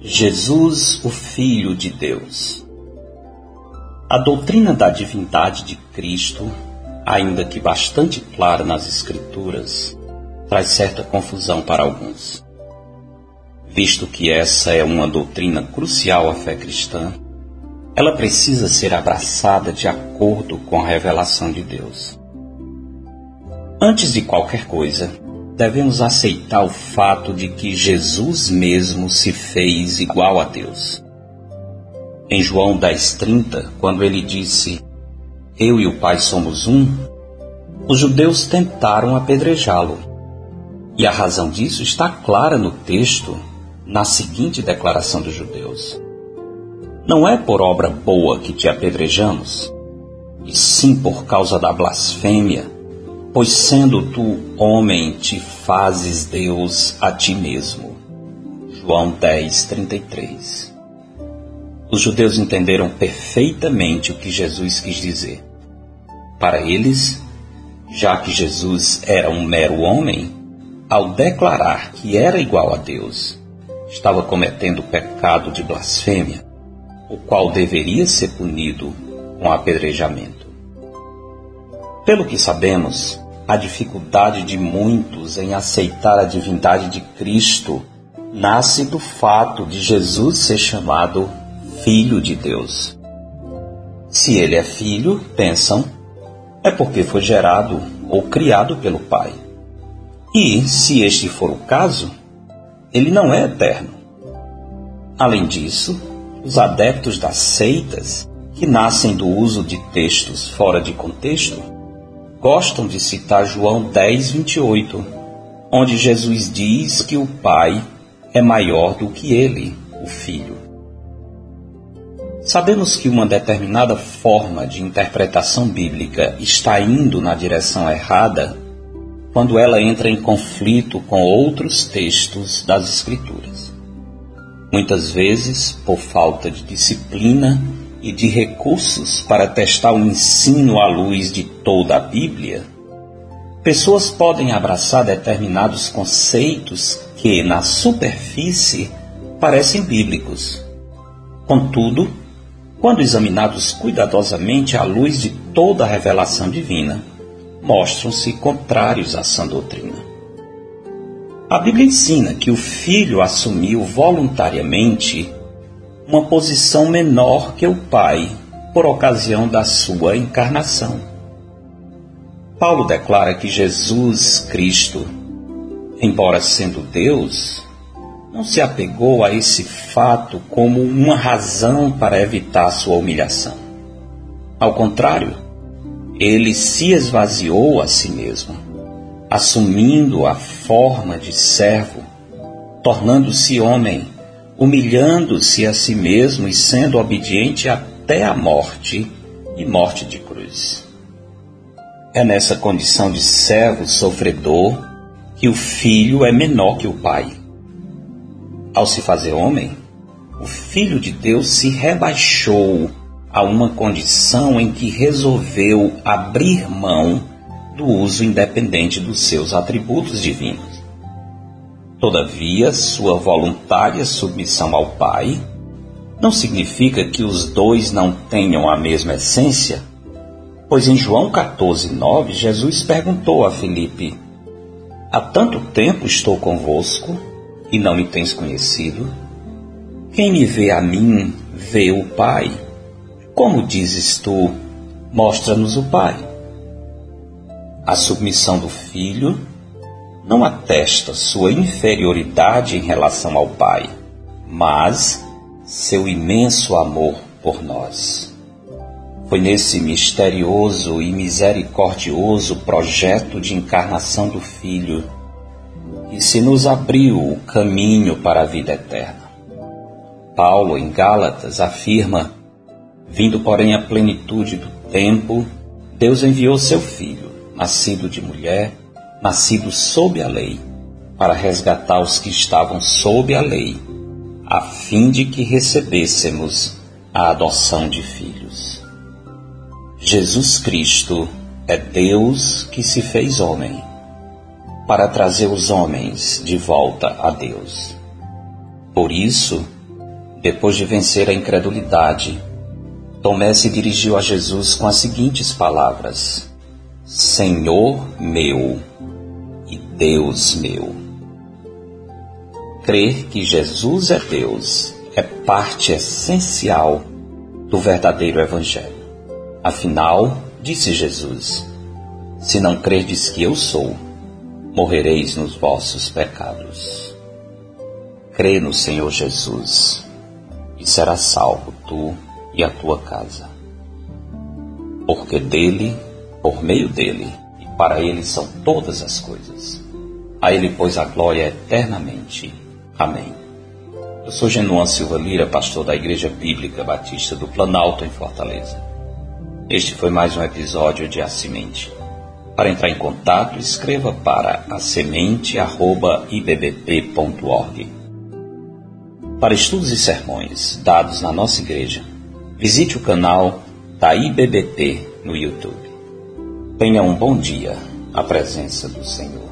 Jesus, o Filho de Deus. A doutrina da divindade de Cristo, ainda que bastante clara nas Escrituras, traz certa confusão para alguns. Visto que essa é uma doutrina crucial à fé cristã, ela precisa ser abraçada de acordo com a revelação de Deus. Antes de qualquer coisa, devemos aceitar o fato de que Jesus mesmo se fez igual a Deus. Em João 10,30, quando ele disse: Eu e o Pai somos um, os judeus tentaram apedrejá-lo. E a razão disso está clara no texto, na seguinte declaração dos judeus: Não é por obra boa que te apedrejamos, e sim por causa da blasfêmia, pois sendo tu homem, te fazes Deus a ti mesmo. João 10, 33 os judeus entenderam perfeitamente o que Jesus quis dizer. Para eles, já que Jesus era um mero homem, ao declarar que era igual a Deus, estava cometendo o pecado de blasfêmia, o qual deveria ser punido com apedrejamento. Pelo que sabemos, a dificuldade de muitos em aceitar a divindade de Cristo nasce do fato de Jesus ser chamado Filho de Deus. Se ele é filho, pensam, é porque foi gerado ou criado pelo Pai. E, se este for o caso, ele não é eterno. Além disso, os adeptos das seitas, que nascem do uso de textos fora de contexto, gostam de citar João 10, 28, onde Jesus diz que o Pai é maior do que ele, o Filho. Sabemos que uma determinada forma de interpretação bíblica está indo na direção errada quando ela entra em conflito com outros textos das Escrituras. Muitas vezes, por falta de disciplina e de recursos para testar o ensino à luz de toda a Bíblia, pessoas podem abraçar determinados conceitos que, na superfície, parecem bíblicos. Contudo, quando examinados cuidadosamente à luz de toda a revelação divina, mostram-se contrários à sã doutrina. A Bíblia ensina que o filho assumiu voluntariamente uma posição menor que o pai por ocasião da sua encarnação. Paulo declara que Jesus Cristo, embora sendo Deus, não se apegou a esse fato como uma razão para evitar sua humilhação. Ao contrário, ele se esvaziou a si mesmo, assumindo a forma de servo, tornando-se homem, humilhando-se a si mesmo e sendo obediente até a morte e morte de cruz. É nessa condição de servo sofredor que o filho é menor que o pai ao se fazer homem, o Filho de Deus se rebaixou a uma condição em que resolveu abrir mão do uso independente dos seus atributos divinos. Todavia, sua voluntária submissão ao Pai não significa que os dois não tenham a mesma essência, pois em João 14, 9, Jesus perguntou a Filipe: Há tanto tempo estou convosco e não me tens conhecido? Quem me vê a mim, vê o Pai. Como dizes tu, mostra-nos o Pai? A submissão do filho não atesta sua inferioridade em relação ao Pai, mas seu imenso amor por nós. Foi nesse misterioso e misericordioso projeto de encarnação do Filho e se nos abriu o caminho para a vida eterna. Paulo, em Gálatas, afirma: Vindo, porém, à plenitude do tempo, Deus enviou seu Filho, nascido de mulher, nascido sob a lei, para resgatar os que estavam sob a lei, a fim de que recebêssemos a adoção de filhos. Jesus Cristo é Deus que se fez homem para trazer os homens de volta a Deus. Por isso, depois de vencer a incredulidade, Tomé se dirigiu a Jesus com as seguintes palavras: Senhor meu e Deus meu. Crer que Jesus é Deus é parte essencial do verdadeiro Evangelho. Afinal, disse Jesus: Se não crerdes que eu sou, morrereis nos vossos pecados. Crê no Senhor Jesus e serás salvo tu e a tua casa. Porque dele, por meio dele e para ele são todas as coisas. A ele, pois, a glória eternamente. Amém. Eu sou Genuan Silva Lira, pastor da Igreja Bíblica Batista do Planalto, em Fortaleza. Este foi mais um episódio de A Semente. Para entrar em contato, escreva para asemente.ibbp.org. Para estudos e sermões dados na nossa igreja, visite o canal da IBBP no YouTube. Tenha um bom dia, a presença do Senhor.